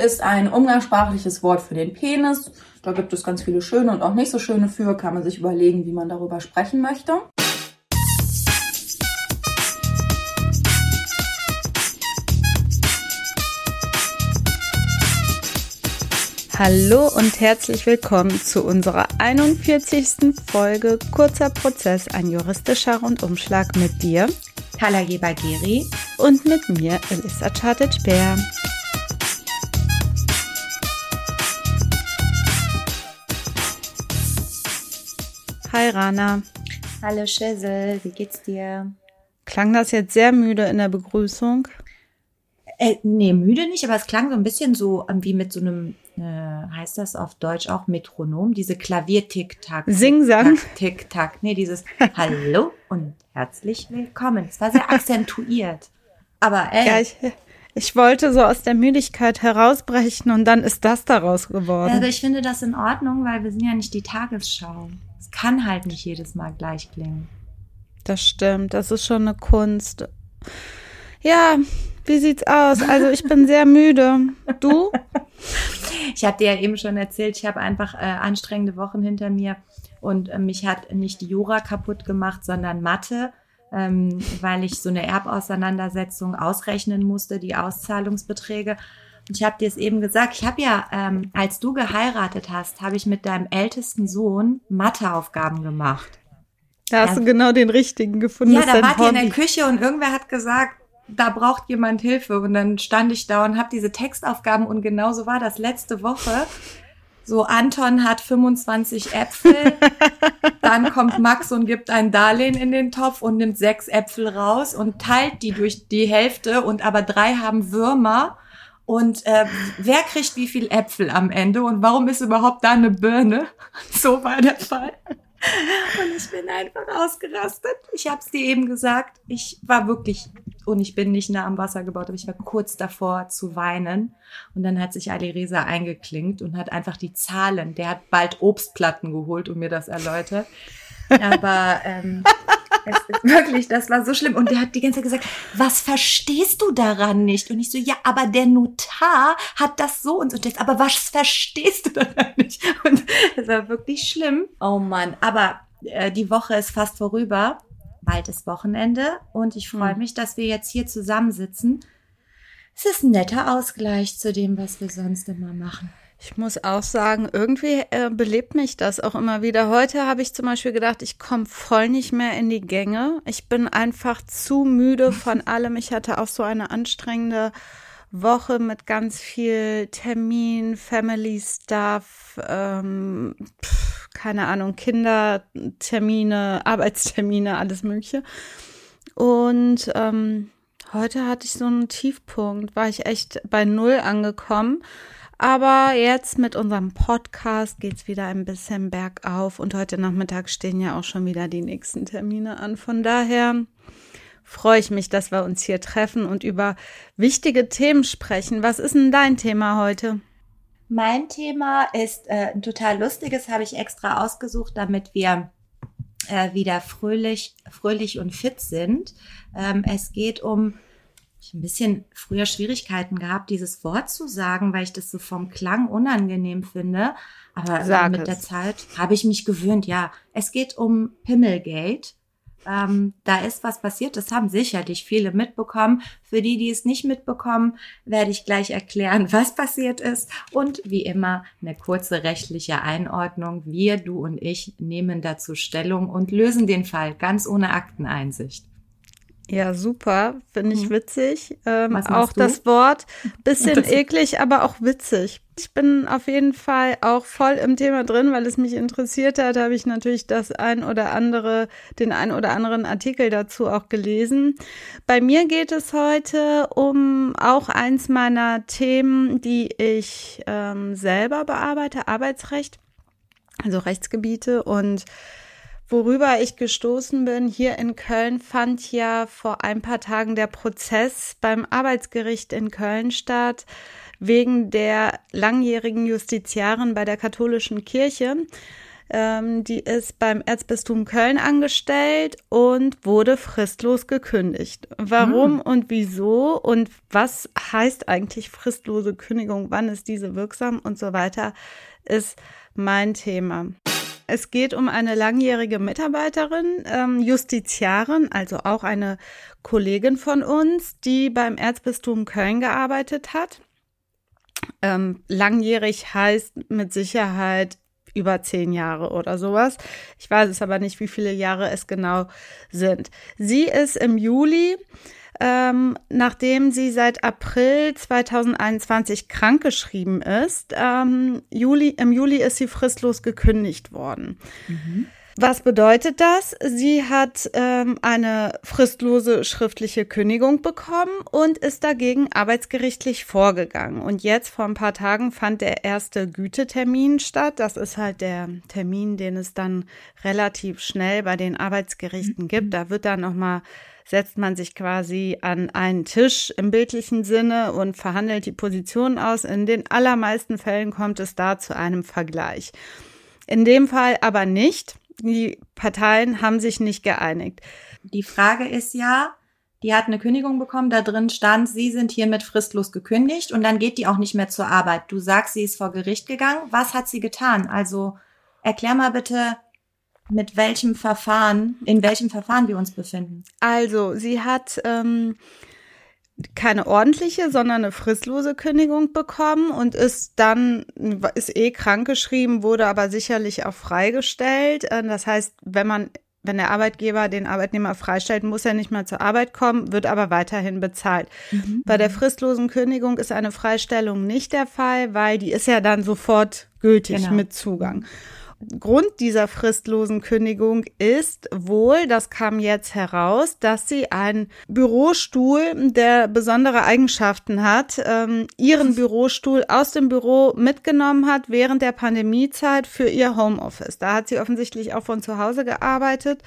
ist ein umgangssprachliches Wort für den Penis. Da gibt es ganz viele schöne und auch nicht so schöne für. Kann man sich überlegen, wie man darüber sprechen möchte. Hallo und herzlich willkommen zu unserer 41. Folge Kurzer Prozess, ein juristischer Rundumschlag mit dir, Carla Geber-Geri und mit mir, Elissa Chartic-Bär. Hi Rana. Hallo Schissel, wie geht's dir? Klang das jetzt sehr müde in der Begrüßung? Äh, nee, müde nicht, aber es klang so ein bisschen so ähm, wie mit so einem äh, heißt das auf Deutsch auch Metronom, diese Klavier-Tick-Tack. Sing-Sang. Tick-Tack. Nee, dieses Hallo und herzlich willkommen. Es war sehr akzentuiert. Aber ey. Ja, ich, ich wollte so aus der Müdigkeit herausbrechen und dann ist das daraus geworden. Also ich finde das in Ordnung, weil wir sind ja nicht die Tagesschau. Es kann halt nicht jedes Mal gleich klingen. Das stimmt, das ist schon eine Kunst. Ja, wie sieht's aus? Also ich bin sehr müde. Du? Ich habe dir ja eben schon erzählt, ich habe einfach äh, anstrengende Wochen hinter mir und äh, mich hat nicht die Jura kaputt gemacht, sondern Mathe, ähm, weil ich so eine Erbauseinandersetzung ausrechnen musste, die Auszahlungsbeträge. Ich habe dir es eben gesagt, ich habe ja, ähm, als du geheiratet hast, habe ich mit deinem ältesten Sohn Matheaufgaben gemacht. Da hast ja. du genau den richtigen gefunden. Ja, da wart ihr in der Küche und irgendwer hat gesagt, da braucht jemand Hilfe. Und dann stand ich da und habe diese Textaufgaben und genauso war das letzte Woche. So, Anton hat 25 Äpfel, dann kommt Max und gibt ein Darlehen in den Topf und nimmt sechs Äpfel raus und teilt die durch die Hälfte und aber drei haben Würmer. Und äh, wer kriegt wie viel Äpfel am Ende und warum ist überhaupt da eine Birne? So war der Fall. Und ich bin einfach ausgerastet. Ich habe es dir eben gesagt. Ich war wirklich, und ich bin nicht nah am Wasser gebaut, aber ich war kurz davor zu weinen. Und dann hat sich Ali Reza eingeklinkt und hat einfach die Zahlen, der hat bald Obstplatten geholt und mir das erläutert. Aber ähm, wirklich, das war so schlimm. Und der hat die ganze Zeit gesagt, was verstehst du daran nicht? Und ich so, ja, aber der Notar hat das so und so. Und aber was verstehst du daran nicht? Und das war wirklich schlimm. Oh Mann, aber äh, die Woche ist fast vorüber. Bald ist Wochenende und ich freue hm. mich, dass wir jetzt hier zusammensitzen. Es ist ein netter Ausgleich zu dem, was wir sonst immer machen. Ich muss auch sagen, irgendwie äh, belebt mich das auch immer wieder. Heute habe ich zum Beispiel gedacht, ich komme voll nicht mehr in die Gänge. Ich bin einfach zu müde von allem. Ich hatte auch so eine anstrengende Woche mit ganz viel Termin, Family Stuff, ähm, pf, keine Ahnung, Kindertermine, Arbeitstermine, alles Mögliche. Und ähm, heute hatte ich so einen Tiefpunkt, war ich echt bei Null angekommen aber jetzt mit unserem Podcast geht's wieder ein bisschen bergauf und heute Nachmittag stehen ja auch schon wieder die nächsten Termine an. Von daher freue ich mich, dass wir uns hier treffen und über wichtige Themen sprechen. Was ist denn dein Thema heute? Mein Thema ist äh, ein total lustiges, habe ich extra ausgesucht, damit wir äh, wieder fröhlich, fröhlich und fit sind. Ähm, es geht um ich ein bisschen früher Schwierigkeiten gehabt, dieses Wort zu sagen, weil ich das so vom Klang unangenehm finde. Aber Sag mit es. der Zeit habe ich mich gewöhnt. Ja, es geht um Pimmelgate. Ähm, da ist was passiert, das haben sicherlich viele mitbekommen. Für die, die es nicht mitbekommen, werde ich gleich erklären, was passiert ist. Und wie immer eine kurze rechtliche Einordnung. Wir, du und ich nehmen dazu Stellung und lösen den Fall ganz ohne Akteneinsicht. Ja, super. Finde ich Mhm. witzig. Ähm, auch du? das Wort. Bisschen Das- eklig, aber auch witzig. Ich bin auf jeden Fall auch voll im Thema drin, weil es mich interessiert hat. Habe ich natürlich das ein oder andere, den ein oder anderen Artikel dazu auch gelesen. Bei mir geht es heute um auch eins meiner Themen, die ich ähm, selber bearbeite, Arbeitsrecht, also Rechtsgebiete und Worüber ich gestoßen bin, hier in Köln fand ja vor ein paar Tagen der Prozess beim Arbeitsgericht in Köln statt, wegen der langjährigen Justiziarin bei der katholischen Kirche. Ähm, die ist beim Erzbistum Köln angestellt und wurde fristlos gekündigt. Warum hm. und wieso und was heißt eigentlich fristlose Kündigung? Wann ist diese wirksam und so weiter, ist mein Thema. Es geht um eine langjährige Mitarbeiterin, ähm, Justiziarin, also auch eine Kollegin von uns, die beim Erzbistum Köln gearbeitet hat. Ähm, langjährig heißt mit Sicherheit über zehn Jahre oder sowas. Ich weiß es aber nicht, wie viele Jahre es genau sind. Sie ist im Juli ähm, nachdem sie seit April 2021 krankgeschrieben ist. Ähm, Juli, Im Juli ist sie fristlos gekündigt worden. Mhm. Was bedeutet das? Sie hat ähm, eine fristlose schriftliche Kündigung bekommen und ist dagegen arbeitsgerichtlich vorgegangen. Und jetzt vor ein paar Tagen fand der erste Gütetermin statt. Das ist halt der Termin, den es dann relativ schnell bei den Arbeitsgerichten gibt. Da wird dann nochmal setzt man sich quasi an einen Tisch im bildlichen Sinne und verhandelt die Position aus. In den allermeisten Fällen kommt es da zu einem Vergleich. In dem Fall aber nicht. Die Parteien haben sich nicht geeinigt. Die Frage ist ja, die hat eine Kündigung bekommen, da drin stand, Sie sind hiermit fristlos gekündigt und dann geht die auch nicht mehr zur Arbeit. Du sagst, sie ist vor Gericht gegangen. Was hat sie getan? Also erklär mal bitte, mit welchem Verfahren, in welchem Verfahren wir uns befinden. Also, sie hat ähm, keine ordentliche, sondern eine fristlose Kündigung bekommen und ist dann, ist eh krankgeschrieben, wurde aber sicherlich auch freigestellt. Äh, das heißt, wenn man wenn der Arbeitgeber den Arbeitnehmer freistellt, muss er nicht mehr zur Arbeit kommen, wird aber weiterhin bezahlt. Mhm. Bei der fristlosen Kündigung ist eine Freistellung nicht der Fall, weil die ist ja dann sofort gültig genau. mit Zugang. Grund dieser fristlosen Kündigung ist wohl, das kam jetzt heraus, dass sie einen Bürostuhl, der besondere Eigenschaften hat, ähm, ihren Bürostuhl aus dem Büro mitgenommen hat während der Pandemiezeit für ihr Homeoffice. Da hat sie offensichtlich auch von zu Hause gearbeitet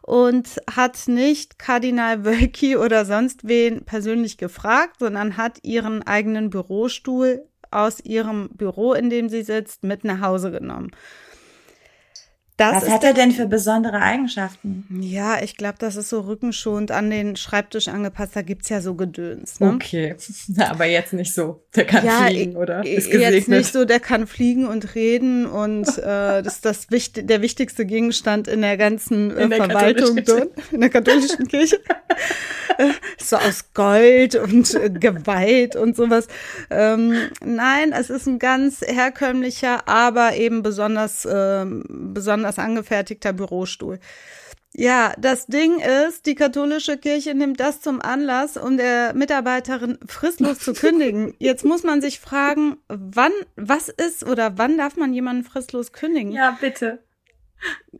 und hat nicht Kardinal Wölki oder sonst wen persönlich gefragt, sondern hat ihren eigenen Bürostuhl aus ihrem Büro, in dem sie sitzt, mit nach Hause genommen. Das Was hat er denn für besondere Eigenschaften? Ja, ich glaube, das ist so rückenschonend an den Schreibtisch angepasst. Da gibt's ja so Gedöns. Ne? Okay, aber jetzt nicht so. Der kann ja, fliegen, oder? Ist gesegnet. Jetzt nicht so, der kann fliegen und reden und äh, das ist das wichtig, der wichtigste Gegenstand in der ganzen äh, in der Verwaltung dort, in der katholischen Kirche. so aus Gold und äh, geweiht und sowas. Ähm, nein, es ist ein ganz herkömmlicher, aber eben besonders, äh, besonders anders angefertigter Bürostuhl. Ja, das Ding ist, die katholische Kirche nimmt das zum Anlass, um der Mitarbeiterin fristlos zu kündigen. Jetzt muss man sich fragen, wann, was ist oder wann darf man jemanden fristlos kündigen? Ja, bitte.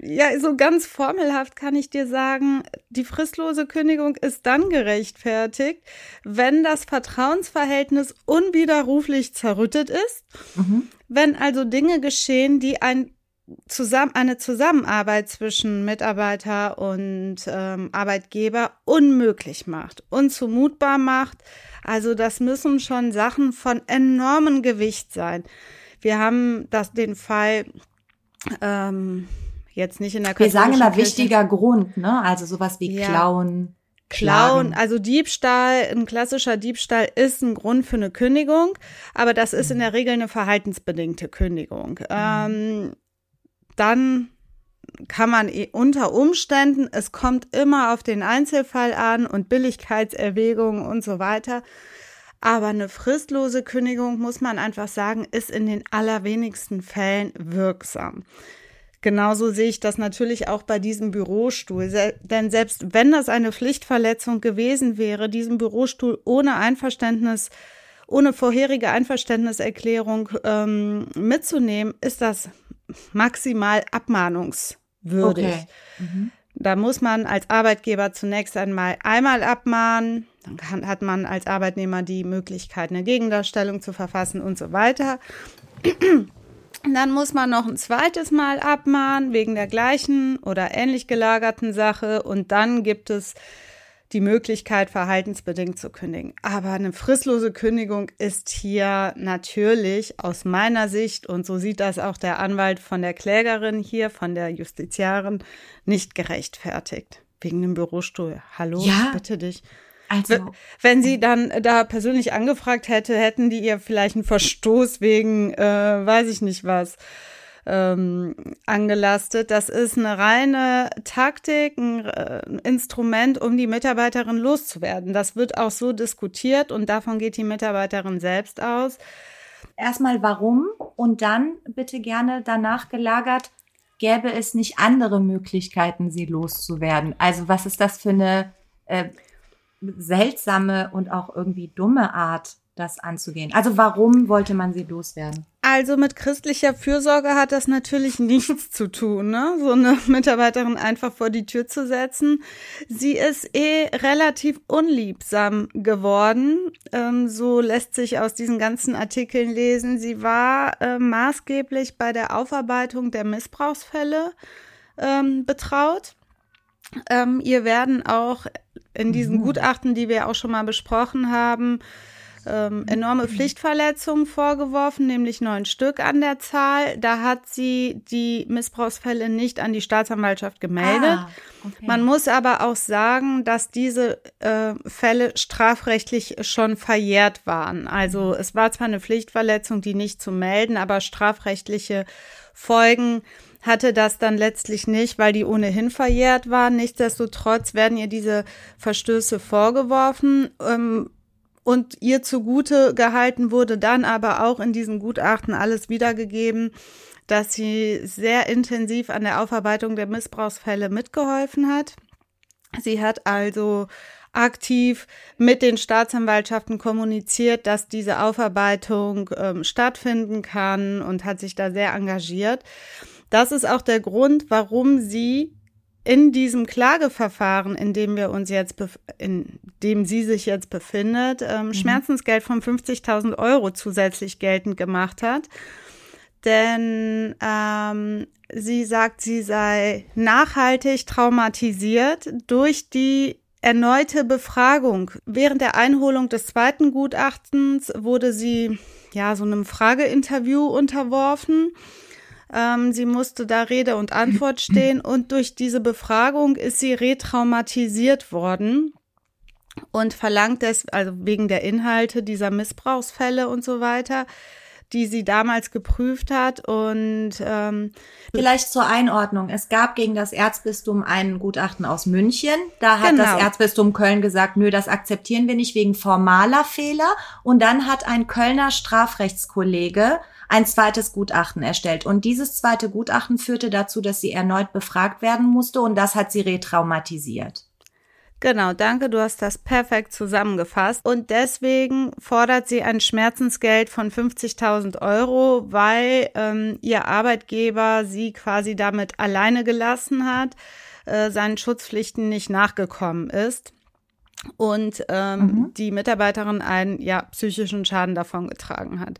Ja, so ganz formelhaft kann ich dir sagen, die fristlose Kündigung ist dann gerechtfertigt, wenn das Vertrauensverhältnis unwiderruflich zerrüttet ist, mhm. wenn also Dinge geschehen, die ein zusammen, eine Zusammenarbeit zwischen Mitarbeiter und ähm, Arbeitgeber unmöglich macht, unzumutbar macht. Also das müssen schon Sachen von enormem Gewicht sein. Wir haben das, den Fall ähm, jetzt nicht in der Wir sagen immer wichtiger Grund, ne? Also sowas wie ja. Klauen. Klauen, also Diebstahl, ein klassischer Diebstahl ist ein Grund für eine Kündigung, aber das ist in der Regel eine verhaltensbedingte Kündigung. Mhm. Ähm, dann kann man unter Umständen, es kommt immer auf den Einzelfall an und Billigkeitserwägungen und so weiter. Aber eine fristlose Kündigung, muss man einfach sagen, ist in den allerwenigsten Fällen wirksam. Genauso sehe ich das natürlich auch bei diesem Bürostuhl. Denn selbst wenn das eine Pflichtverletzung gewesen wäre, diesen Bürostuhl ohne Einverständnis, ohne vorherige Einverständniserklärung ähm, mitzunehmen, ist das maximal abmahnungswürdig. Okay. Mhm. Da muss man als Arbeitgeber zunächst einmal einmal abmahnen, dann kann, hat man als Arbeitnehmer die Möglichkeit, eine Gegendarstellung zu verfassen und so weiter. Dann muss man noch ein zweites Mal abmahnen wegen der gleichen oder ähnlich gelagerten Sache und dann gibt es die Möglichkeit, verhaltensbedingt zu kündigen. Aber eine fristlose Kündigung ist hier natürlich aus meiner Sicht, und so sieht das auch der Anwalt von der Klägerin hier, von der Justiziarin, nicht gerechtfertigt. Wegen dem Bürostuhl. Hallo, ja. bitte dich. Also, wenn sie dann da persönlich angefragt hätte, hätten die ihr vielleicht einen Verstoß wegen, äh, weiß ich nicht was, ähm, angelastet. Das ist eine reine Taktik, ein äh, Instrument, um die Mitarbeiterin loszuwerden. Das wird auch so diskutiert und davon geht die Mitarbeiterin selbst aus. Erstmal warum und dann bitte gerne danach gelagert, gäbe es nicht andere Möglichkeiten, sie loszuwerden? Also was ist das für eine äh, seltsame und auch irgendwie dumme Art, das anzugehen? Also warum wollte man sie loswerden? Also mit christlicher Fürsorge hat das natürlich nichts zu tun, ne? so eine Mitarbeiterin einfach vor die Tür zu setzen. Sie ist eh relativ unliebsam geworden. Ähm, so lässt sich aus diesen ganzen Artikeln lesen. Sie war äh, maßgeblich bei der Aufarbeitung der Missbrauchsfälle ähm, betraut. Ähm, ihr werden auch in diesen mhm. Gutachten, die wir auch schon mal besprochen haben, ähm, enorme Pflichtverletzungen vorgeworfen, nämlich neun Stück an der Zahl. Da hat sie die Missbrauchsfälle nicht an die Staatsanwaltschaft gemeldet. Ah, okay. Man muss aber auch sagen, dass diese äh, Fälle strafrechtlich schon verjährt waren. Also es war zwar eine Pflichtverletzung, die nicht zu melden, aber strafrechtliche Folgen hatte das dann letztlich nicht, weil die ohnehin verjährt waren. Nichtsdestotrotz werden ihr diese Verstöße vorgeworfen. Ähm, und ihr zugute gehalten wurde dann aber auch in diesen Gutachten alles wiedergegeben, dass sie sehr intensiv an der Aufarbeitung der Missbrauchsfälle mitgeholfen hat. Sie hat also aktiv mit den Staatsanwaltschaften kommuniziert, dass diese Aufarbeitung ähm, stattfinden kann und hat sich da sehr engagiert. Das ist auch der Grund, warum sie in diesem Klageverfahren, in dem wir uns jetzt, in dem sie sich jetzt befindet, ähm, mhm. Schmerzensgeld von 50.000 Euro zusätzlich geltend gemacht hat. Denn ähm, sie sagt, sie sei nachhaltig traumatisiert durch die erneute Befragung. Während der Einholung des zweiten Gutachtens wurde sie ja so einem Frageinterview unterworfen. Ähm, sie musste da Rede und Antwort stehen und durch diese Befragung ist sie retraumatisiert worden und verlangt es, also wegen der Inhalte dieser Missbrauchsfälle und so weiter, die sie damals geprüft hat. Und ähm, vielleicht zur Einordnung: Es gab gegen das Erzbistum ein Gutachten aus München. Da hat genau. das Erzbistum Köln gesagt, nö, das akzeptieren wir nicht wegen formaler Fehler. Und dann hat ein Kölner Strafrechtskollege ein zweites Gutachten erstellt. Und dieses zweite Gutachten führte dazu, dass sie erneut befragt werden musste und das hat sie retraumatisiert. Genau, danke, du hast das perfekt zusammengefasst. Und deswegen fordert sie ein Schmerzensgeld von 50.000 Euro, weil ähm, ihr Arbeitgeber sie quasi damit alleine gelassen hat, äh, seinen Schutzpflichten nicht nachgekommen ist und ähm, mhm. die Mitarbeiterin einen ja, psychischen Schaden davongetragen hat.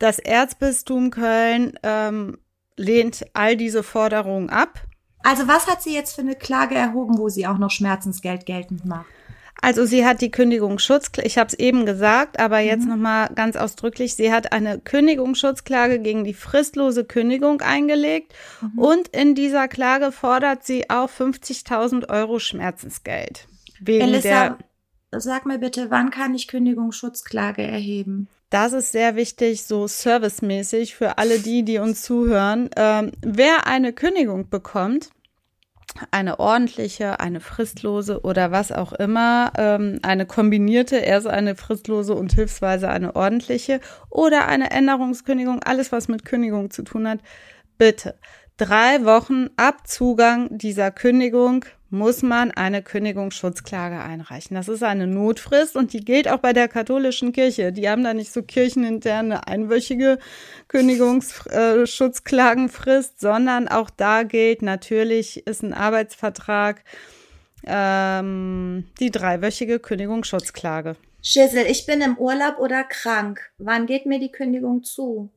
Das Erzbistum Köln ähm, lehnt all diese Forderungen ab. Also was hat sie jetzt für eine Klage erhoben, wo sie auch noch Schmerzensgeld geltend macht? Also sie hat die Kündigungssschutz, ich habe es eben gesagt, aber jetzt mhm. noch mal ganz ausdrücklich, sie hat eine Kündigungsschutzklage gegen die fristlose Kündigung eingelegt mhm. und in dieser Klage fordert sie auch 50.000 Euro Schmerzensgeld. Wegen Elissa, der sag mir bitte, wann kann ich Kündigungsschutzklage erheben? Das ist sehr wichtig, so servicemäßig für alle die, die uns zuhören. Ähm, wer eine Kündigung bekommt, eine ordentliche, eine fristlose oder was auch immer, ähm, eine kombinierte, erst eine fristlose und hilfsweise eine ordentliche oder eine Änderungskündigung, alles was mit Kündigung zu tun hat, bitte drei Wochen ab Zugang dieser Kündigung muss man eine Kündigungsschutzklage einreichen. Das ist eine Notfrist und die gilt auch bei der katholischen Kirche. Die haben da nicht so kircheninterne einwöchige Kündigungsschutzklagenfrist, sondern auch da gilt natürlich, ist ein Arbeitsvertrag ähm, die dreiwöchige Kündigungsschutzklage. Schissel, ich bin im Urlaub oder krank. Wann geht mir die Kündigung zu?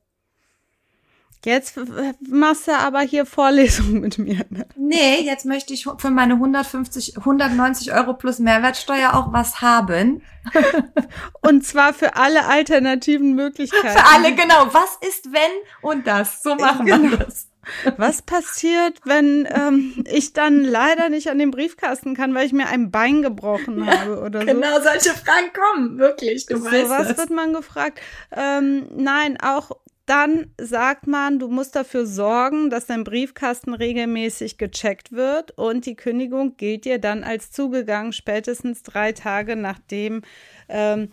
Jetzt machst du aber hier Vorlesungen mit mir. Ne? Nee, jetzt möchte ich für meine 150, 190 Euro plus Mehrwertsteuer auch was haben. Und zwar für alle alternativen Möglichkeiten. Für alle, genau. Was ist wenn und das? So machen genau. wir das. Was passiert, wenn ähm, ich dann leider nicht an den Briefkasten kann, weil ich mir ein Bein gebrochen habe oder genau, so? Genau, solche Fragen kommen, wirklich. Du so weißt was das. wird man gefragt. Ähm, nein, auch dann sagt man, du musst dafür sorgen, dass dein Briefkasten regelmäßig gecheckt wird und die Kündigung gilt dir dann als zugegangen, spätestens drei Tage nachdem ähm,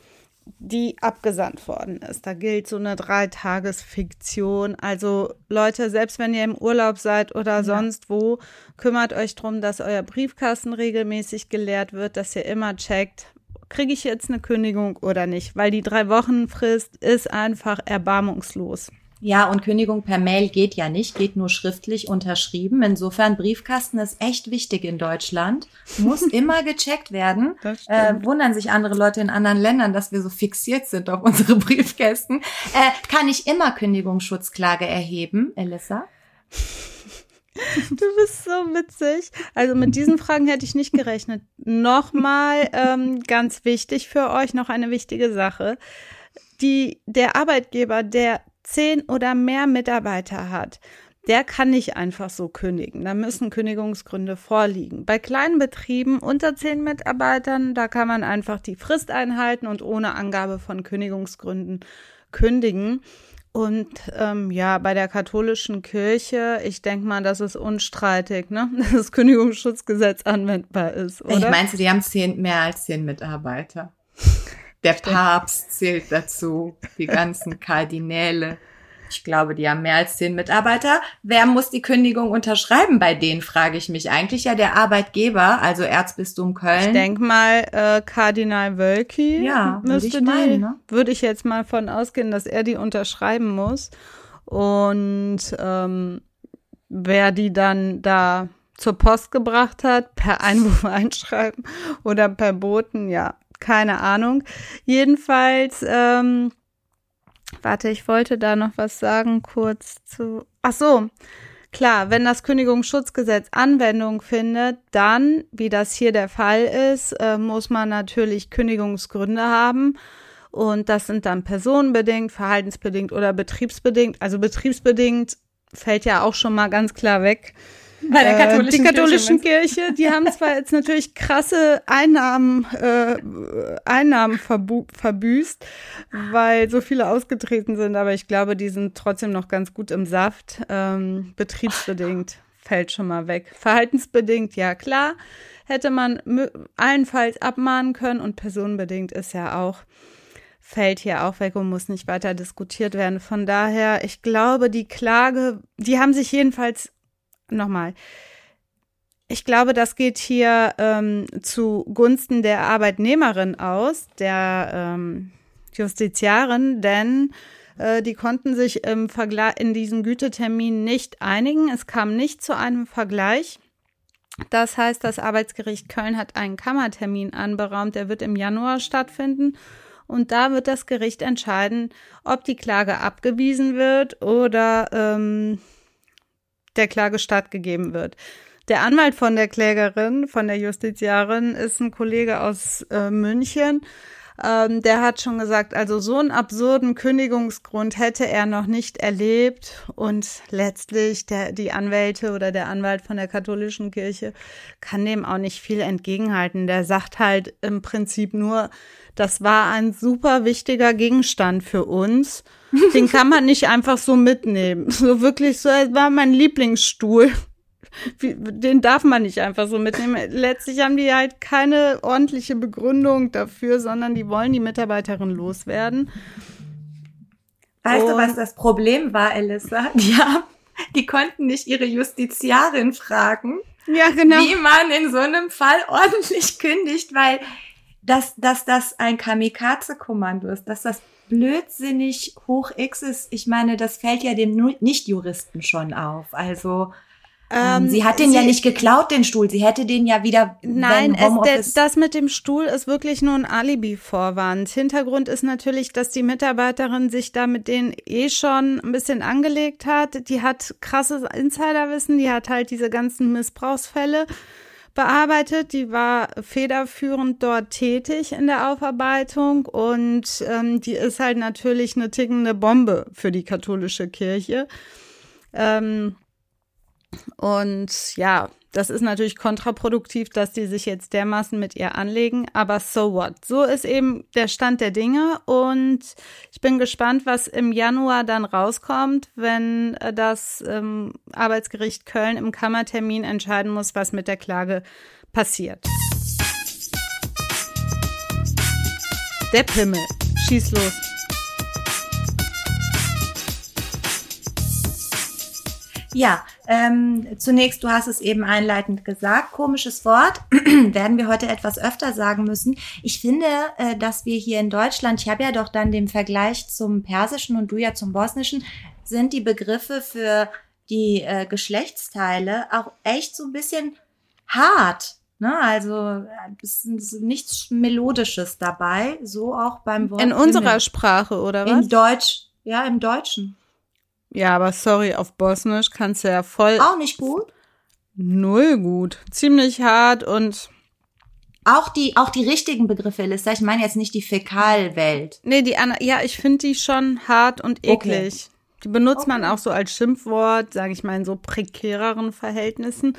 die abgesandt worden ist. Da gilt so eine Dreitagesfiktion. Also Leute, selbst wenn ihr im Urlaub seid oder ja. sonst wo, kümmert euch darum, dass euer Briefkasten regelmäßig geleert wird, dass ihr immer checkt, kriege ich jetzt eine Kündigung oder nicht, weil die drei Wochen Frist ist einfach erbarmungslos. Ja, und Kündigung per Mail geht ja nicht, geht nur schriftlich unterschrieben. Insofern Briefkasten ist echt wichtig in Deutschland, muss immer gecheckt werden. Äh, wundern sich andere Leute in anderen Ländern, dass wir so fixiert sind auf unsere Briefkästen. Äh, kann ich immer Kündigungsschutzklage erheben, Elissa? Du bist so witzig. Also mit diesen Fragen hätte ich nicht gerechnet. Nochmal ähm, ganz wichtig für euch, noch eine wichtige Sache. Die, der Arbeitgeber, der zehn oder mehr Mitarbeiter hat, der kann nicht einfach so kündigen. Da müssen Kündigungsgründe vorliegen. Bei kleinen Betrieben unter zehn Mitarbeitern, da kann man einfach die Frist einhalten und ohne Angabe von Kündigungsgründen kündigen. Und ähm, ja, bei der katholischen Kirche, ich denke mal, das ist unstreitig, ne? dass das Kündigungsschutzgesetz anwendbar ist, oder? Ich meinst du, die haben zehn, mehr als zehn Mitarbeiter. Der Papst zählt dazu, die ganzen Kardinäle. Ich glaube, die haben mehr als zehn Mitarbeiter. Wer muss die Kündigung unterschreiben bei denen, frage ich mich. Eigentlich ja der Arbeitgeber, also Erzbistum Köln. Ich denke mal, äh, Kardinal Wölki ja, müsste meinen, ne? würde ich jetzt mal von ausgehen, dass er die unterschreiben muss. Und ähm, wer die dann da zur Post gebracht hat, per Einwurf einschreiben oder per Boten, ja, keine Ahnung. Jedenfalls, ähm, warte, ich wollte da noch was sagen, kurz zu. Ach so. Klar, wenn das Kündigungsschutzgesetz Anwendung findet, dann, wie das hier der Fall ist, äh, muss man natürlich Kündigungsgründe haben. Und das sind dann personenbedingt, verhaltensbedingt oder betriebsbedingt. Also betriebsbedingt fällt ja auch schon mal ganz klar weg. Bei der katholischen, äh, die katholischen Kirche, Kirche, die haben zwar jetzt natürlich krasse Einnahmen, äh, Einnahmen verbüßt, weil so viele ausgetreten sind, aber ich glaube, die sind trotzdem noch ganz gut im Saft. Ähm, betriebsbedingt fällt schon mal weg. Verhaltensbedingt, ja klar, hätte man allenfalls abmahnen können und personenbedingt ist ja auch fällt hier auch weg und muss nicht weiter diskutiert werden. Von daher, ich glaube, die Klage, die haben sich jedenfalls nochmal. Ich glaube, das geht hier ähm, zugunsten der Arbeitnehmerin aus, der ähm, Justiziarin, denn äh, die konnten sich im Vergleich in diesem Gütetermin nicht einigen. Es kam nicht zu einem Vergleich. Das heißt, das Arbeitsgericht Köln hat einen Kammertermin anberaumt, der wird im Januar stattfinden. Und da wird das Gericht entscheiden, ob die Klage abgewiesen wird oder ähm, der Klage stattgegeben wird. Der Anwalt von der Klägerin, von der Justiziarin, ist ein Kollege aus äh, München. Ähm, der hat schon gesagt, also so einen absurden Kündigungsgrund hätte er noch nicht erlebt. Und letztlich der, die Anwälte oder der Anwalt von der katholischen Kirche kann dem auch nicht viel entgegenhalten. Der sagt halt im Prinzip nur, das war ein super wichtiger Gegenstand für uns. Den kann man nicht einfach so mitnehmen. So wirklich so, es war mein Lieblingsstuhl. Den darf man nicht einfach so mitnehmen. Letztlich haben die halt keine ordentliche Begründung dafür, sondern die wollen die Mitarbeiterin loswerden. Weißt Und du, was das Problem war, Elissa? Haben, die konnten nicht ihre Justiziarin fragen, ja, genau. wie man in so einem Fall ordentlich kündigt, weil dass, dass das ein Kamikaze-Kommando ist, dass das blödsinnig hoch X ist. Ich meine, das fällt ja dem Nicht-Juristen schon auf. Also, Ähm, sie hat den ja nicht geklaut, den Stuhl. Sie hätte den ja wieder. Nein, es, das mit dem Stuhl ist wirklich nur ein Alibi-Vorwand. Hintergrund ist natürlich, dass die Mitarbeiterin sich da mit denen eh schon ein bisschen angelegt hat. Die hat krasses Insiderwissen, die hat halt diese ganzen Missbrauchsfälle bearbeitet. Die war federführend dort tätig in der Aufarbeitung und ähm, die ist halt natürlich eine tickende Bombe für die katholische Kirche. Ähm, und ja, das ist natürlich kontraproduktiv, dass die sich jetzt dermaßen mit ihr anlegen, aber so what? So ist eben der Stand der Dinge und ich bin gespannt, was im Januar dann rauskommt, wenn äh, das ähm, Arbeitsgericht Köln im Kammertermin entscheiden muss, was mit der Klage passiert. Der Pimmel. Schieß los. Ja, ähm, zunächst, du hast es eben einleitend gesagt, komisches Wort, werden wir heute etwas öfter sagen müssen. Ich finde, äh, dass wir hier in Deutschland, ich habe ja doch dann den Vergleich zum Persischen und du ja zum Bosnischen, sind die Begriffe für die äh, Geschlechtsteile auch echt so ein bisschen hart. Ne? Also äh, es ist nichts Melodisches dabei, so auch beim Wort In unserer Pimmel. Sprache, oder was? In Deutsch, ja, im Deutschen. Ja, aber sorry, auf Bosnisch kannst du ja voll Auch nicht gut. null gut. Ziemlich hart und Auch die, auch die richtigen Begriffe, Elissa. Ich meine jetzt nicht die Fäkalwelt. nee, die Anna, ja, ich finde die schon hart und eklig. Okay. Die benutzt man auch so als Schimpfwort, sage ich mal, in so prekäreren Verhältnissen.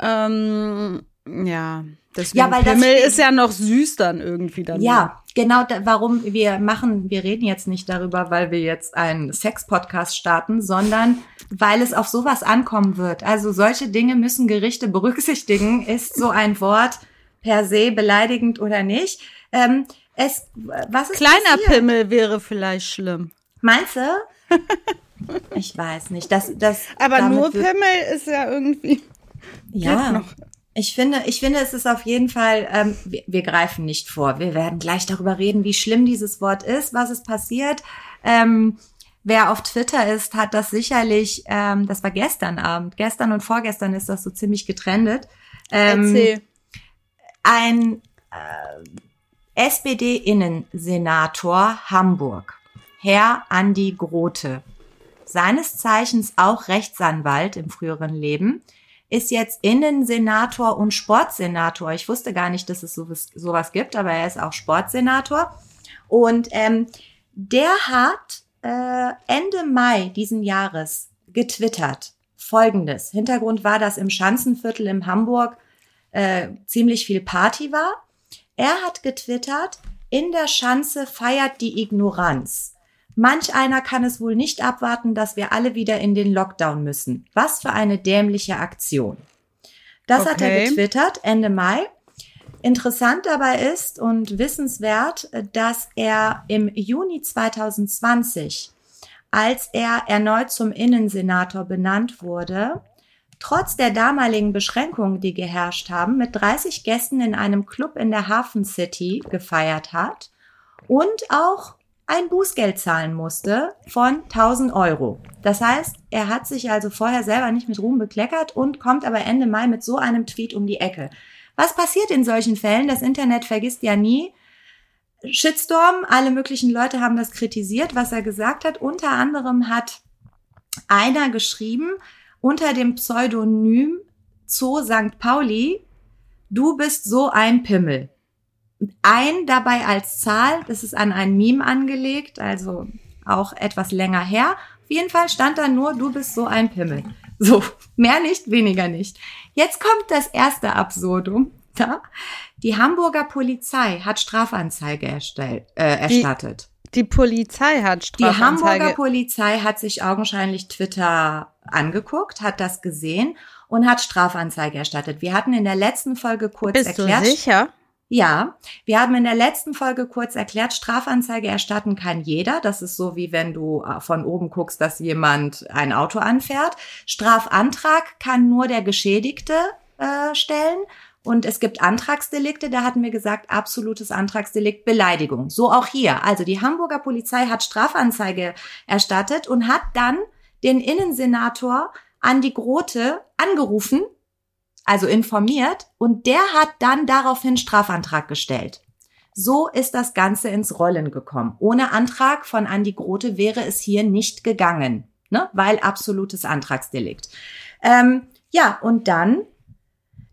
Ähm, ja, deswegen Ja, weil das Pimmel ist ja noch süß dann irgendwie dann. Ja, genau, da, warum wir machen, wir reden jetzt nicht darüber, weil wir jetzt einen Sex-Podcast starten, sondern weil es auf sowas ankommen wird. Also solche Dinge müssen Gerichte berücksichtigen. Ist so ein Wort per se beleidigend oder nicht? Ähm, es, was ist Kleiner passiert? Pimmel wäre vielleicht schlimm. Meinst du? Ich weiß nicht. Das, das, Aber nur Pimmel ist ja irgendwie. Ja. Ich finde, ich finde, es ist auf jeden Fall, ähm, wir, wir greifen nicht vor. Wir werden gleich darüber reden, wie schlimm dieses Wort ist, was ist passiert. Ähm, wer auf Twitter ist, hat das sicherlich, ähm, das war gestern Abend, gestern und vorgestern ist das so ziemlich getrendet. Ähm, Erzähl. ein äh, SPD-Innensenator Hamburg, Herr Andi Grote, seines Zeichens auch Rechtsanwalt im früheren Leben, ist jetzt Innensenator und Sportsenator. Ich wusste gar nicht, dass es sowas, sowas gibt, aber er ist auch Sportsenator. Und ähm, der hat äh, Ende Mai diesen Jahres getwittert. Folgendes. Hintergrund war, dass im Schanzenviertel in Hamburg äh, ziemlich viel Party war. Er hat getwittert, in der Schanze feiert die Ignoranz. Manch einer kann es wohl nicht abwarten, dass wir alle wieder in den Lockdown müssen. Was für eine dämliche Aktion. Das hat er Okay. getwittert Ende Mai. Interessant dabei ist und wissenswert, dass er im Juni 2020, als er erneut zum Innensenator benannt wurde, trotz der damaligen Beschränkungen, die geherrscht haben, mit 30 Gästen in einem Club in der Hafen City gefeiert hat und auch ein Bußgeld zahlen musste von 1000 Euro. Das heißt, er hat sich also vorher selber nicht mit Ruhm bekleckert und kommt aber Ende Mai mit so einem Tweet um die Ecke. Was passiert in solchen Fällen? Das Internet vergisst ja nie. Shitstorm, alle möglichen Leute haben das kritisiert, was er gesagt hat. Unter anderem hat einer geschrieben unter dem Pseudonym Zoo St. Pauli, du bist so ein Pimmel. Ein dabei als Zahl, das ist an ein Meme angelegt, also auch etwas länger her. Auf jeden Fall stand da nur, du bist so ein Pimmel. So, mehr nicht, weniger nicht. Jetzt kommt das erste Absurdum. Da. Die Hamburger Polizei hat Strafanzeige erstellt, äh, erstattet. Die Polizei hat Die Hamburger Strafanzeige. Polizei hat sich augenscheinlich Twitter angeguckt, hat das gesehen und hat Strafanzeige erstattet. Wir hatten in der letzten Folge kurz Bist du erklärt. sicher? Ja, wir haben in der letzten Folge kurz erklärt, Strafanzeige erstatten kann jeder. Das ist so wie wenn du äh, von oben guckst, dass jemand ein Auto anfährt. Strafantrag kann nur der Geschädigte äh, stellen. Und es gibt Antragsdelikte, da hatten wir gesagt, absolutes Antragsdelikt Beleidigung. So auch hier. Also die Hamburger Polizei hat Strafanzeige erstattet und hat dann den Innensenator Andi Grote angerufen, also informiert, und der hat dann daraufhin Strafantrag gestellt. So ist das Ganze ins Rollen gekommen. Ohne Antrag von Andi Grote wäre es hier nicht gegangen, ne? weil absolutes Antragsdelikt. Ähm, ja, und dann,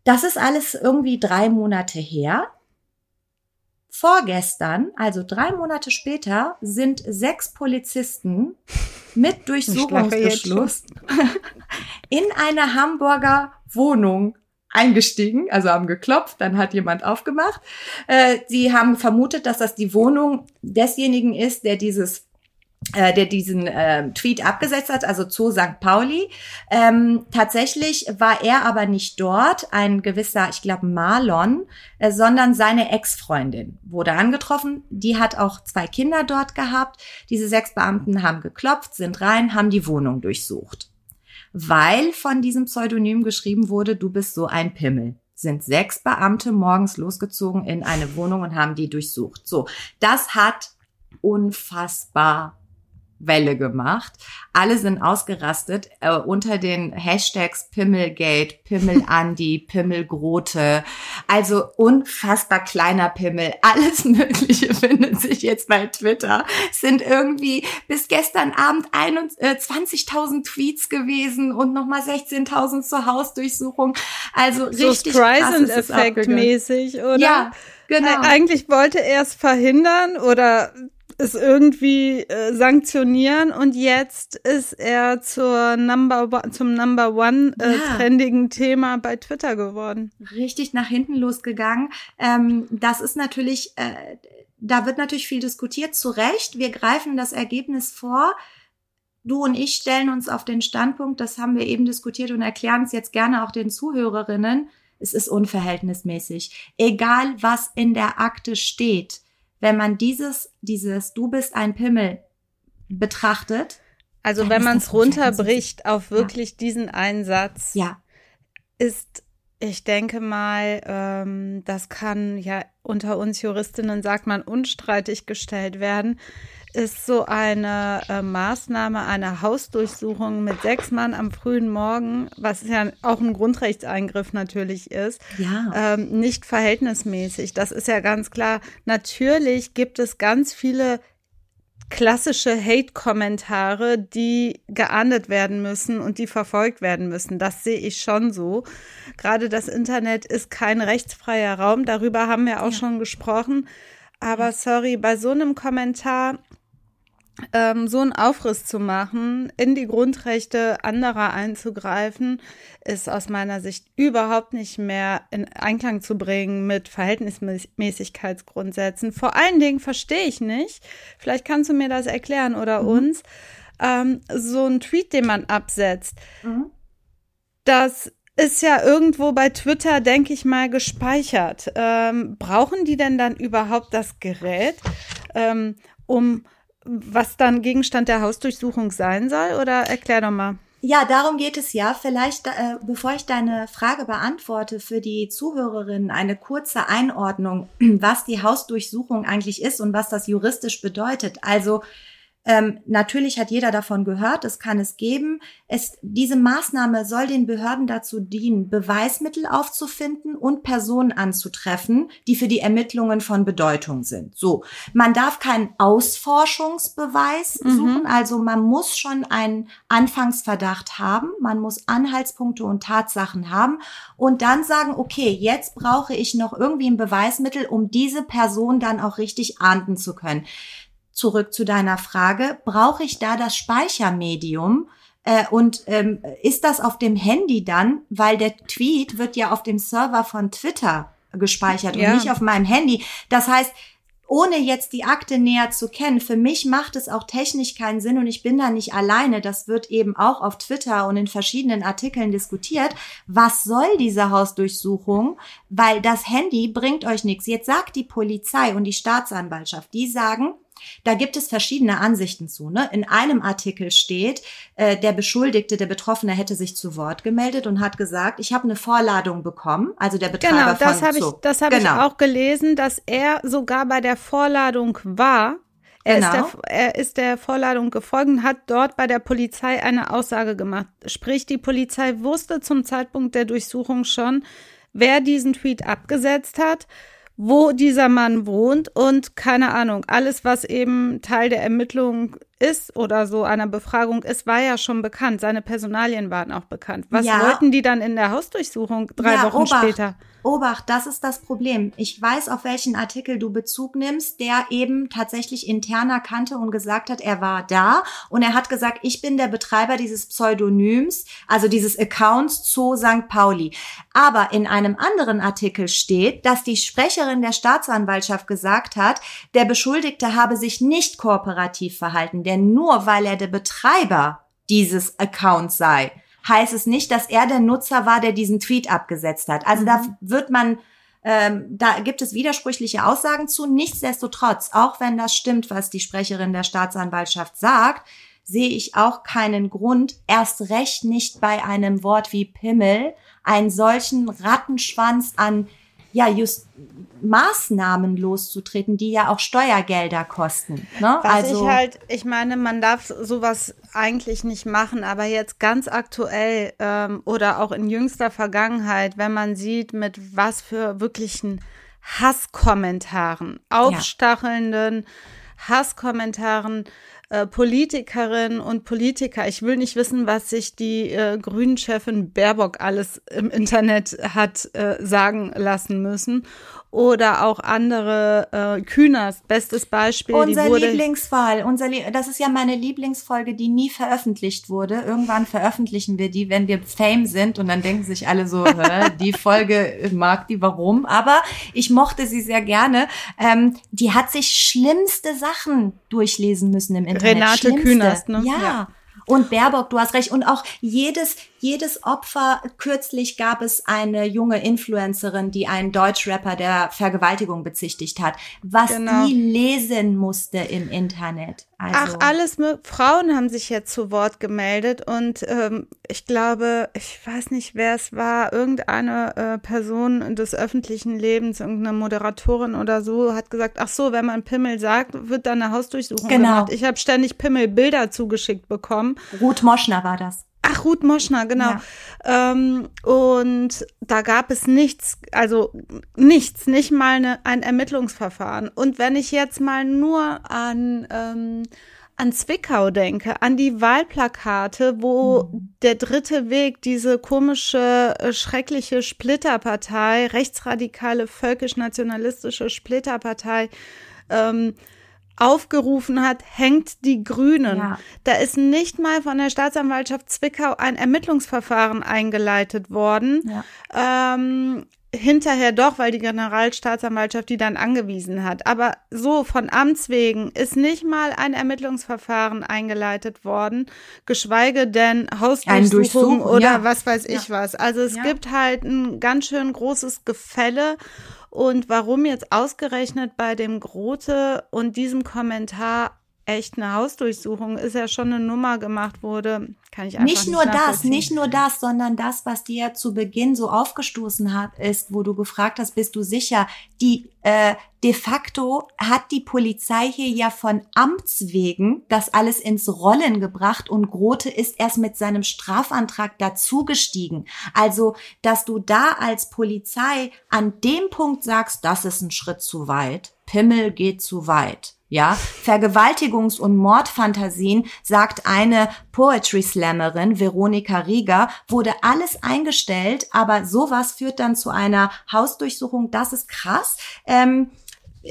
das ist alles irgendwie drei Monate her. Vorgestern, also drei Monate später, sind sechs Polizisten mit Durchsuchungsbeschluss in eine Hamburger Wohnung eingestiegen, also haben geklopft, dann hat jemand aufgemacht. Äh, sie haben vermutet, dass das die Wohnung desjenigen ist, der dieses äh, der diesen äh, Tweet abgesetzt hat, also zu St. Pauli. Ähm, tatsächlich war er aber nicht dort, ein gewisser, ich glaube Marlon, äh, sondern seine Ex-Freundin wurde angetroffen. Die hat auch zwei Kinder dort gehabt. Diese sechs Beamten haben geklopft, sind rein, haben die Wohnung durchsucht weil von diesem Pseudonym geschrieben wurde, du bist so ein Pimmel. Sind sechs Beamte morgens losgezogen in eine Wohnung und haben die durchsucht. So, das hat unfassbar Welle gemacht. Alle sind ausgerastet äh, unter den Hashtags Pimmelgate, Pimmelandi, Pimmelgrote. Also unfassbar kleiner Pimmel. Alles Mögliche findet sich jetzt bei Twitter. Es sind irgendwie bis gestern Abend 20.000 äh, Tweets gewesen und nochmal 16.000 zur Hausdurchsuchung. Also so richtig Streisand-Effekt mäßig, oder? Ja, genau. Eigentlich wollte er es verhindern oder es irgendwie äh, sanktionieren und jetzt ist er zur Number zum Number One äh, ja. trendigen Thema bei Twitter geworden. Richtig nach hinten losgegangen. Ähm, das ist natürlich, äh, da wird natürlich viel diskutiert. Zu Recht, wir greifen das Ergebnis vor. Du und ich stellen uns auf den Standpunkt, das haben wir eben diskutiert und erklären es jetzt gerne auch den Zuhörerinnen. Es ist unverhältnismäßig. Egal, was in der Akte steht wenn man dieses, dieses Du bist ein Pimmel betrachtet. Also wenn man es runterbricht auf wirklich ja. diesen einen Satz, ja. ist, ich denke mal, ähm, das kann ja unter uns Juristinnen sagt man unstreitig gestellt werden ist so eine äh, Maßnahme, eine Hausdurchsuchung mit sechs Mann am frühen Morgen, was ja auch ein Grundrechtseingriff natürlich ist, ja. ähm, nicht verhältnismäßig. Das ist ja ganz klar. Natürlich gibt es ganz viele klassische Hate-Kommentare, die geahndet werden müssen und die verfolgt werden müssen. Das sehe ich schon so. Gerade das Internet ist kein rechtsfreier Raum. Darüber haben wir auch ja. schon gesprochen. Aber sorry, bei so einem Kommentar ähm, so einen Aufriss zu machen, in die Grundrechte anderer einzugreifen, ist aus meiner Sicht überhaupt nicht mehr in Einklang zu bringen mit Verhältnismäßigkeitsgrundsätzen. Vor allen Dingen verstehe ich nicht, vielleicht kannst du mir das erklären oder mhm. uns, ähm, so ein Tweet, den man absetzt. Mhm. Das ist ja irgendwo bei Twitter, denke ich mal, gespeichert. Ähm, brauchen die denn dann überhaupt das Gerät, ähm, um was dann Gegenstand der Hausdurchsuchung sein soll? Oder erklär doch mal. Ja, darum geht es ja. Vielleicht, äh, bevor ich deine Frage beantworte, für die Zuhörerinnen eine kurze Einordnung, was die Hausdurchsuchung eigentlich ist und was das juristisch bedeutet. Also ähm, natürlich hat jeder davon gehört, es kann es geben. Es, diese Maßnahme soll den Behörden dazu dienen, Beweismittel aufzufinden und Personen anzutreffen, die für die Ermittlungen von Bedeutung sind. So, man darf keinen Ausforschungsbeweis mhm. suchen, also man muss schon einen Anfangsverdacht haben, man muss Anhaltspunkte und Tatsachen haben und dann sagen, okay, jetzt brauche ich noch irgendwie ein Beweismittel, um diese Person dann auch richtig ahnden zu können zurück zu deiner Frage, brauche ich da das Speichermedium? Äh, und ähm, ist das auf dem Handy dann, weil der Tweet wird ja auf dem Server von Twitter gespeichert ja. und nicht auf meinem Handy. Das heißt, ohne jetzt die Akte näher zu kennen, für mich macht es auch technisch keinen Sinn und ich bin da nicht alleine. Das wird eben auch auf Twitter und in verschiedenen Artikeln diskutiert. Was soll diese Hausdurchsuchung? Weil das Handy bringt euch nichts. Jetzt sagt die Polizei und die Staatsanwaltschaft, die sagen, da gibt es verschiedene Ansichten zu. Ne? In einem Artikel steht, äh, der Beschuldigte, der Betroffene hätte sich zu Wort gemeldet und hat gesagt, ich habe eine Vorladung bekommen. Also der Betreiber genau, das von habe ich, das habe genau. ich auch gelesen, dass er sogar bei der Vorladung war. Er, Genau. ist der, er ist der Vorladung gefolgt und hat dort bei der Polizei eine Aussage gemacht. Sprich, die Polizei wusste zum Zeitpunkt der Durchsuchung schon, wer diesen Tweet abgesetzt hat, wo dieser Mann wohnt und keine Ahnung, alles, was eben Teil der Ermittlung ist oder so einer Befragung ist, war ja schon bekannt. Seine Personalien waren auch bekannt. Was Ja. wollten die dann in der Hausdurchsuchung drei Ja, Wochen Obacht. später? Obacht, das ist das Problem. Ich weiß, auf welchen Artikel du Bezug nimmst, der eben tatsächlich interner kannte und gesagt hat, er war da und er hat gesagt, ich bin der Betreiber dieses Pseudonyms, also dieses Accounts Zoo St. Pauli. Aber in einem anderen Artikel steht, dass die Sprecherin der Staatsanwaltschaft gesagt hat, der Beschuldigte habe sich nicht kooperativ verhalten, denn nur weil er der Betreiber dieses Accounts sei, heißt es nicht, dass er der Nutzer war, der diesen Tweet abgesetzt hat. Also da wird man, ähm, da gibt es widersprüchliche Aussagen zu. Nichtsdestotrotz, auch wenn das stimmt, was die Sprecherin der Staatsanwaltschaft sagt, sehe ich auch keinen Grund, erst recht nicht bei einem Wort wie Pimmel, einen solchen Rattenschwanz an ja, just Maßnahmen loszutreten, die ja auch Steuergelder kosten. Ne? Was also, ich halt, ich meine, man darf sowas eigentlich nicht machen, aber jetzt ganz aktuell ähm, oder auch in jüngster Vergangenheit, wenn man sieht, mit was für wirklichen Hasskommentaren, aufstachelnden Hasskommentaren äh, Politikerinnen und Politiker. Ich will nicht wissen, was sich die äh, Grünen-Chefin Baerbock alles im Internet hat äh, sagen lassen müssen. Oder auch andere äh, Kühners, bestes Beispiel. Unser die wurde, Lieblingsfall, unser Lie das ist ja meine Lieblingsfolge, die nie veröffentlicht wurde. Irgendwann veröffentlichen wir die, wenn wir Fame sind und dann denken sich alle so, die Folge mag die, warum? Aber ich mochte sie sehr gerne. Ähm, die hat sich schlimmste Sachen durchlesen müssen im Internet. Renate Schlimmste. Künast, ne? Ja. Ja. Und Baerbock, du hast recht. Und auch jedes, jedes Opfer, kürzlich gab es eine junge Influencerin, die einen Deutschrapper der Vergewaltigung bezichtigt hat, was Genau. die lesen musste im Internet. Also, Ach, alles, Frauen haben sich jetzt zu Wort gemeldet und ähm, ich glaube, ich weiß nicht, wer es war, irgendeine äh, Person des öffentlichen Lebens, irgendeine Moderatorin oder so, hat gesagt, ach so, wenn man Pimmel sagt, wird dann eine Hausdurchsuchung Genau. gemacht. Ich habe ständig Pimmelbilder zugeschickt bekommen. Ruth Moschner war das. Ach, Ruth Moschner, genau. Ähm, und da gab es nichts, also nichts, nicht mal eine, ein Ermittlungsverfahren. Und wenn ich jetzt mal nur an, ähm, an Zwickau denke, an die Wahlplakate, wo der dritte Weg, diese komische, äh, schreckliche Splitterpartei, rechtsradikale, völkisch-nationalistische Splitterpartei, ähm, aufgerufen hat, hängt die Grünen. Ja. Da ist nicht mal von der Staatsanwaltschaft Zwickau ein Ermittlungsverfahren eingeleitet worden. Ja. Ähm, hinterher doch, weil die Generalstaatsanwaltschaft die dann angewiesen hat. Aber so von Amts wegen ist nicht mal ein Ermittlungsverfahren eingeleitet worden, geschweige denn Hausdurchsuchung Durchsuchung, oder ja. was weiß ich was. Also es Ja. gibt halt ein ganz schön großes Gefälle. Und warum jetzt ausgerechnet bei dem Grote und diesem Kommentar echt eine Hausdurchsuchung ist ja schon eine Nummer gemacht wurde, kann ich einfach Nicht nur das, nachvollziehen. nicht nur das, sondern das, was dir zu Beginn so aufgestoßen hat, ist, wo du gefragt hast, bist du sicher? Die äh, de facto hat die Polizei hier ja von Amts wegen das alles ins Rollen gebracht und Grote ist erst mit seinem Strafantrag dazugestiegen. Also, dass du da als Polizei an dem Punkt sagst, das ist ein Schritt zu weit, Pimmel geht zu weit. Ja, Vergewaltigungs- und Mordfantasien, sagt eine Poetry Slammerin, Veronika Rieger, wurde alles eingestellt, aber sowas führt dann zu einer Hausdurchsuchung. Das ist krass. Ähm,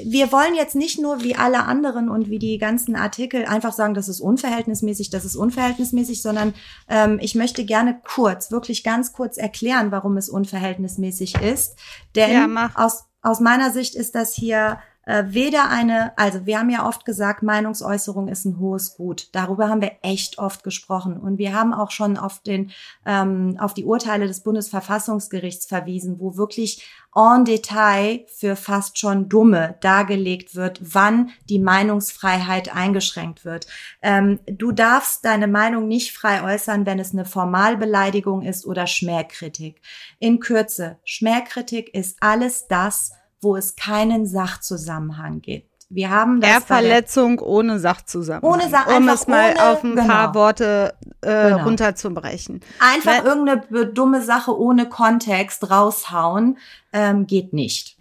wir wollen jetzt nicht nur wie alle anderen und wie die ganzen Artikel einfach sagen, das ist unverhältnismäßig, das ist unverhältnismäßig, sondern ähm, ich möchte gerne kurz, wirklich ganz kurz erklären, warum es unverhältnismäßig ist. Denn Ja, aus, aus meiner Sicht ist das hier äh, weder eine, also wir haben ja oft gesagt, Meinungsäußerung ist ein hohes Gut. Darüber haben wir echt oft gesprochen. Und wir haben auch schon auf den, ähm, auf die Urteile des Bundesverfassungsgerichts verwiesen, wo wirklich en Detail für fast schon Dumme dargelegt wird, wann die Meinungsfreiheit eingeschränkt wird. Ähm, du darfst deine Meinung nicht frei äußern, wenn es eine Formalbeleidigung ist oder Schmähkritik. In Kürze, Schmähkritik ist alles das, wo es keinen Sachzusammenhang gibt. Wir haben das Ehrverletzung ohne Sachzusammenhang. Ohne Sach Um es mal ohne- auf ein genau. paar Worte äh, Genau. runterzubrechen. Einfach Weil- irgendeine dumme Sache ohne Kontext raushauen, ähm, geht nicht.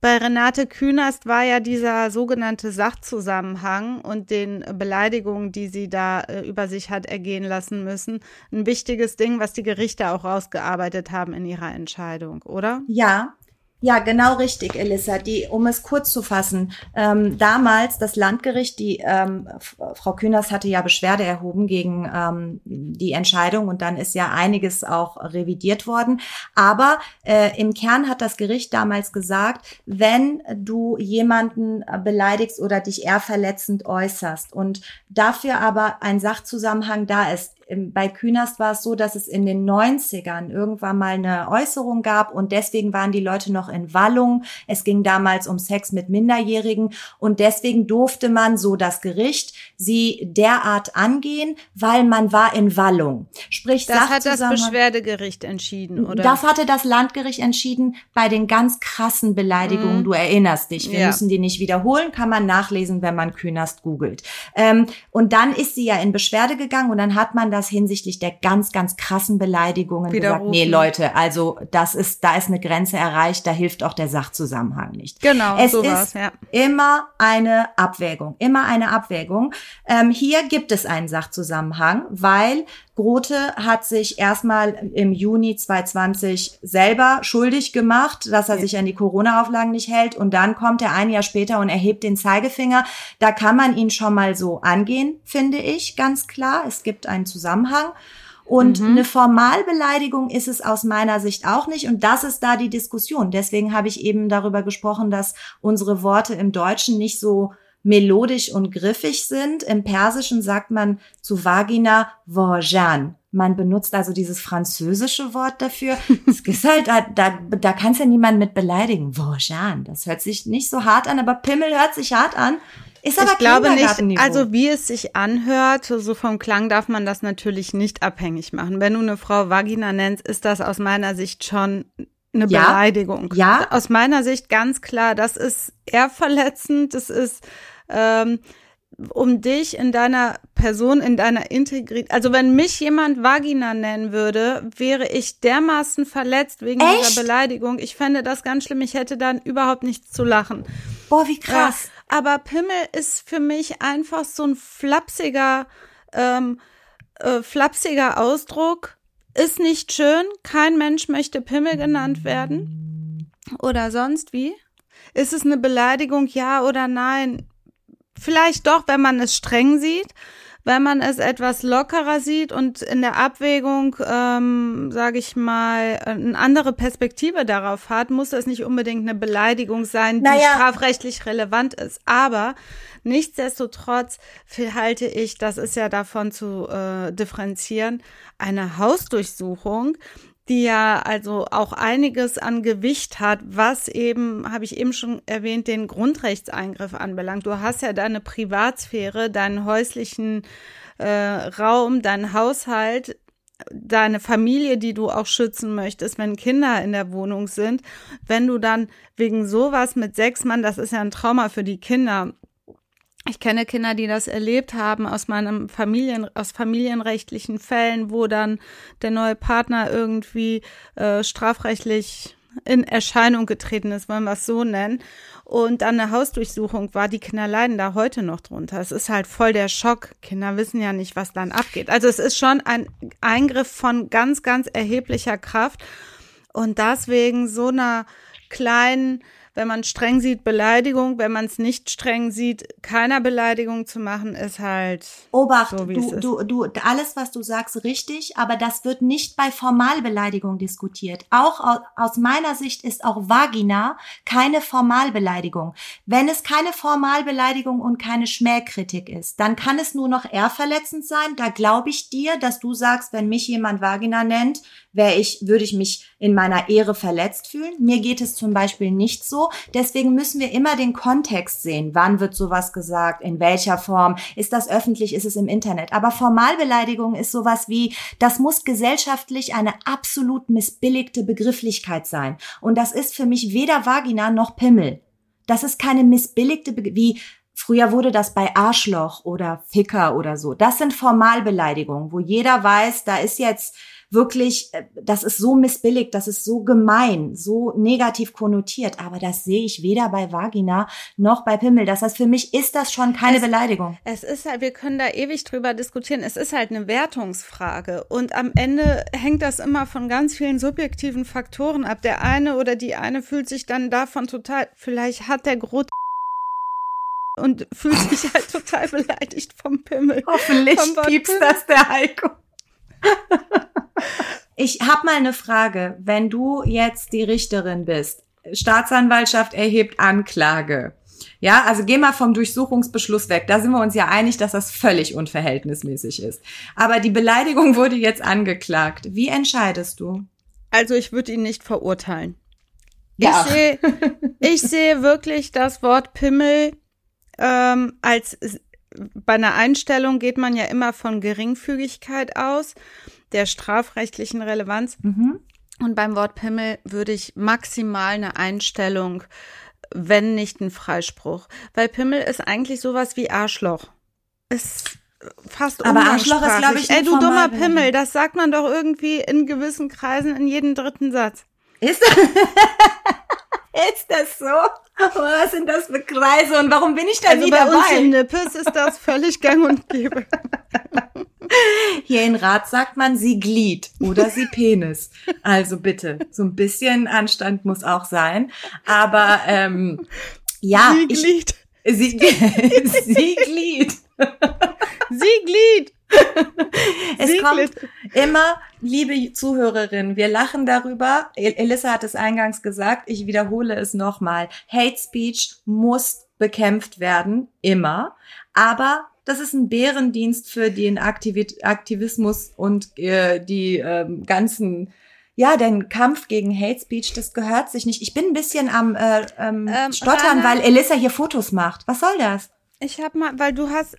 Bei Renate Künast war ja dieser sogenannte Sachzusammenhang und den Beleidigungen, die sie da äh, über sich hat ergehen lassen müssen, ein wichtiges Ding, was die Gerichte auch rausgearbeitet haben in ihrer Entscheidung, oder? Ja, ja, genau richtig, Elissa. Die, um es kurz zu fassen, ähm, damals das Landgericht, die ähm, Frau Kühners hatte ja Beschwerde erhoben gegen ähm, die Entscheidung und dann ist ja einiges auch revidiert worden. Aber äh, im Kern hat das Gericht damals gesagt, wenn du jemanden beleidigst oder dich eher verletzend äußerst und dafür aber ein Sachzusammenhang da ist, bei Künast war es so, dass es in den 90ern irgendwann mal eine Äußerung gab und deswegen waren die Leute noch in Wallung. Es ging damals um Sex mit Minderjährigen und deswegen durfte man, so das Gericht, sie derart angehen, weil man war in Wallung. Sprich, Das hat das Beschwerdegericht entschieden, oder? das hatte das Landgericht entschieden bei den ganz krassen Beleidigungen. Mhm. Du erinnerst dich. Wir Ja. müssen die nicht wiederholen, kann man nachlesen, wenn man Künast googelt. Ähm, und dann ist sie ja in Beschwerde gegangen und dann hat man das hinsichtlich der ganz, ganz krassen Beleidigungen gesagt, nee Leute, also das ist, da ist eine Grenze erreicht, da hilft auch der Sachzusammenhang nicht. genau, Es so ist ja. immer eine Abwägung, immer eine Abwägung. Ähm, hier gibt es einen Sachzusammenhang, weil Grote hat sich erstmal im Juni 2020 selber schuldig gemacht, dass er sich an die Corona-Auflagen nicht hält und dann kommt er ein Jahr später und erhebt den Zeigefinger. Da kann man ihn schon mal so angehen, finde ich, ganz klar. Es gibt einen Zusammenhang. Und Mhm. eine Formalbeleidigung ist es aus meiner Sicht auch nicht. Und das ist da die Diskussion. Deswegen habe ich eben darüber gesprochen, dass unsere Worte im Deutschen nicht so melodisch und griffig sind. Im Persischen sagt man zu Vagina Vorjan. Man benutzt also dieses französische Wort dafür. Es ist halt, da, da, da kannst ja niemand mit beleidigen. Vorjan. Das hört sich nicht so hart an, aber Pimmel hört sich hart an. Ist aber ich glaube nicht, also wie es sich anhört, so vom Klang darf man das natürlich nicht abhängig machen. Wenn du eine Frau Vagina nennst, ist das aus meiner Sicht schon eine Ja. Beleidigung. Ja. Aus meiner Sicht ganz klar, das ist eher verletzend, das ist ähm, um dich in deiner Person, in deiner Integrität. Also wenn mich jemand Vagina nennen würde, wäre ich dermaßen verletzt wegen Echt? dieser Beleidigung. Ich fände das ganz schlimm. Ich hätte dann überhaupt nichts zu lachen. Boah, wie krass. Ja, aber Pimmel ist für mich einfach so ein flapsiger, ähm, äh, flapsiger Ausdruck. Ist nicht schön. Kein Mensch möchte Pimmel genannt werden. Oder sonst wie? Ist es eine Beleidigung, ja oder nein? Vielleicht doch, wenn man es streng sieht. Wenn man es etwas lockerer sieht und in der Abwägung, ähm, sage ich mal, eine andere Perspektive darauf hat, muss das nicht unbedingt eine Beleidigung sein, die Naja. strafrechtlich relevant ist. Aber nichtsdestotrotz halte ich, das ist ja davon zu äh, differenzieren, eine Hausdurchsuchung, die ja also auch einiges an Gewicht hat, was eben, habe ich eben schon erwähnt, den Grundrechtseingriff anbelangt. Du hast ja deine Privatsphäre, deinen häuslichen äh, Raum, deinen Haushalt, deine Familie, die du auch schützen möchtest, wenn Kinder in der Wohnung sind. Wenn du dann wegen sowas mit sechs Mann, das ist ja ein Trauma für die Kinder, ich kenne Kinder, die das erlebt haben aus meinem Familien, aus familienrechtlichen Fällen, wo dann der neue Partner irgendwie äh, strafrechtlich in Erscheinung getreten ist, wollen wir es so nennen. Und dann eine Hausdurchsuchung war, die Kinder leiden da heute noch drunter. Es ist halt voll der Schock. Kinder wissen ja nicht, was dann abgeht. Also es ist schon ein Eingriff von ganz, ganz erheblicher Kraft. Und deswegen so einer kleinen, wenn man streng sieht, Beleidigung, wenn man es nicht streng sieht, keiner Beleidigung zu machen, ist halt Obacht, so, du, du, du, alles, was du sagst, richtig, aber das wird nicht bei Formalbeleidigung diskutiert. Auch aus, aus meiner Sicht ist auch Vagina keine Formalbeleidigung. Wenn es keine Formalbeleidigung und keine Schmähkritik ist, dann kann es nur noch eher verletzend sein. Da glaube ich dir, dass du sagst, wenn mich jemand Vagina nennt, wäre ich, würde ich mich in meiner Ehre verletzt fühlen. Mir geht es zum Beispiel nicht so. Deswegen müssen wir immer den Kontext sehen. Wann wird sowas gesagt? In welcher Form? Ist das öffentlich? Ist es im Internet? Aber Formalbeleidigung ist sowas wie, das muss gesellschaftlich eine absolut missbilligte Begrifflichkeit sein. Und das ist für mich weder Vagina noch Pimmel. das ist keine missbilligte, Be wie früher wurde das bei Arschloch oder Ficker oder so. Das sind Formalbeleidigungen, wo jeder weiß, da ist jetzt wirklich, äh, das ist so missbilligt, das ist so gemein, so negativ konnotiert. Aber das sehe ich weder bei Vagina noch bei Pimmel. Das heißt, für mich ist das schon keine Es- Beleidigung. Es ist halt, wir können da ewig drüber diskutieren. Es ist halt eine Wertungsfrage. Und am Ende hängt das immer von ganz vielen subjektiven Faktoren ab. Der eine oder die eine fühlt sich dann davon total, vielleicht hat der Grot und fühlt sich halt total beleidigt vom Pimmel. Hoffentlich Vom Wort piepst Pimmel. das der Heiko. Ich habe mal eine Frage. Wenn du jetzt die Richterin bist, Staatsanwaltschaft erhebt Anklage. Ja, also geh mal vom Durchsuchungsbeschluss weg. Da sind wir uns ja einig, dass das völlig unverhältnismäßig ist. Aber die Beleidigung wurde jetzt angeklagt. Wie entscheidest du? Also ich würde ihn nicht verurteilen. Ja. Ich sehe, ich sehe wirklich das Wort Pimmel ähm, als bei einer Einstellung geht man ja immer von Geringfügigkeit aus, der strafrechtlichen Relevanz. Mhm. Und beim Wort Pimmel würde ich maximal eine Einstellung, wenn nicht ein Freispruch. Weil Pimmel ist eigentlich sowas wie Arschloch. Ist fast Aber Arschloch ist, glaub ich, Ey, du dummer. Pimmel, das sagt man doch irgendwie in gewissen Kreisen in jedem dritten Satz. Ist, ist das so? Was sind das für Kreise und warum bin ich da Also nie bei uns dabei? in Nippes ist das völlig gang und gäbe. Hier in Rat sagt man sie Glied oder sie Penis. Also bitte, so ein bisschen Anstand muss auch sein. Aber ähm, ja, Sie ich, Glied. sie, sie Glied. Sie Glied. Es Sie kommt Glied. Immer, liebe Zuhörerinnen, wir lachen darüber. El- Elissa hat es eingangs gesagt, ich wiederhole es nochmal. Hate Speech muss bekämpft werden, immer. Aber das ist ein Bärendienst für den Aktivi Aktivismus und äh, die ähm, ganzen, ja, den Kampf gegen Hate Speech, das gehört sich nicht. Ich bin ein bisschen am äh, ähm, Ähm, Stottern, Rana- weil Elissa hier Fotos macht. Was soll das? Ich hab mal, weil du hast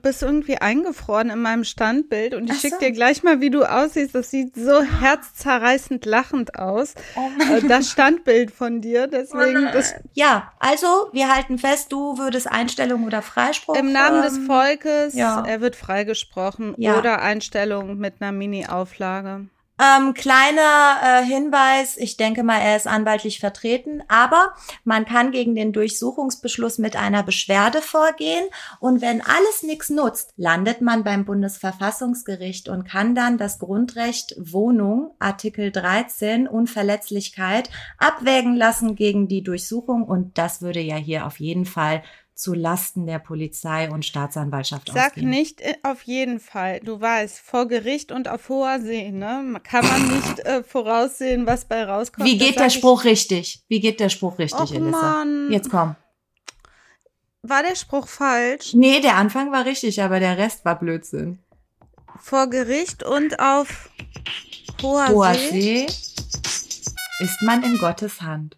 bist irgendwie eingefroren in meinem Standbild und ich so. dir gleich mal, wie du aussiehst. Das sieht so herzzerreißend lachend aus. Äh, Das Standbild von dir, deswegen das, Ja, also wir halten fest, du würdest Einstellung oder Freispruch. im Namen des ähm, Volkes, ja. er wird freigesprochen Ja. oder Einstellung mit einer Mini-Auflage. Ähm, kleiner äh, Hinweis, ich denke mal, er ist anwaltlich vertreten, aber man kann gegen den Durchsuchungsbeschluss mit einer Beschwerde vorgehen und wenn alles nichts nutzt, landet man beim Bundesverfassungsgericht und kann dann das Grundrecht Wohnung, Artikel 13, Unverletzlichkeit, abwägen lassen gegen die Durchsuchung und das würde ja hier auf jeden Fall zu Lasten der Polizei und Staatsanwaltschaft Sag ausgehen. nicht äh, auf jeden Fall. Du weißt, vor Gericht und auf hoher See, ne? Kann man nicht äh, voraussehen, was bei rauskommt. Wie geht der Spruch richtig? Wie geht der Spruch richtig, Och, Elissa? Mann. Jetzt komm. War der Spruch falsch? Nee, der Anfang war richtig, aber der Rest war Blödsinn. Vor Gericht und auf hoher, Hoher See. See ist man in Gottes Hand.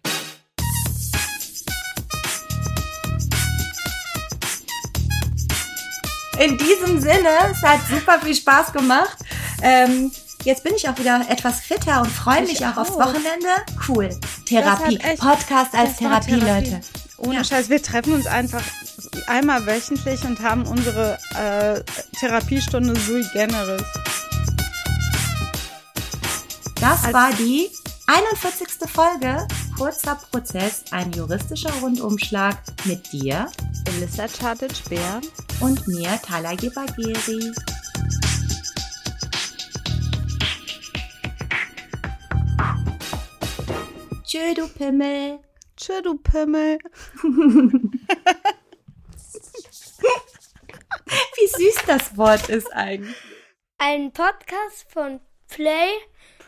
In diesem Sinne, es hat super viel Spaß gemacht. Ähm, jetzt bin ich auch wieder etwas fitter und freue Ich mich auch, aufs auch. Wochenende. Cool. Therapie. Echt- Podcast als Therapie, Therapie. Leute. Ohne Ja. Scheiß, wir treffen uns einfach einmal wöchentlich und haben unsere äh, Therapiestunde sui generis. Das Als- war die 41. Folge. Kurzer Prozess, ein juristischer Rundumschlag mit dir Elissa Chartic-Bär. und mir, Talagi Bagheri. Tschö, du Pimmel. Tschö, du Pimmel. Wie süß das Wort ist eigentlich. Ein Podcast von Play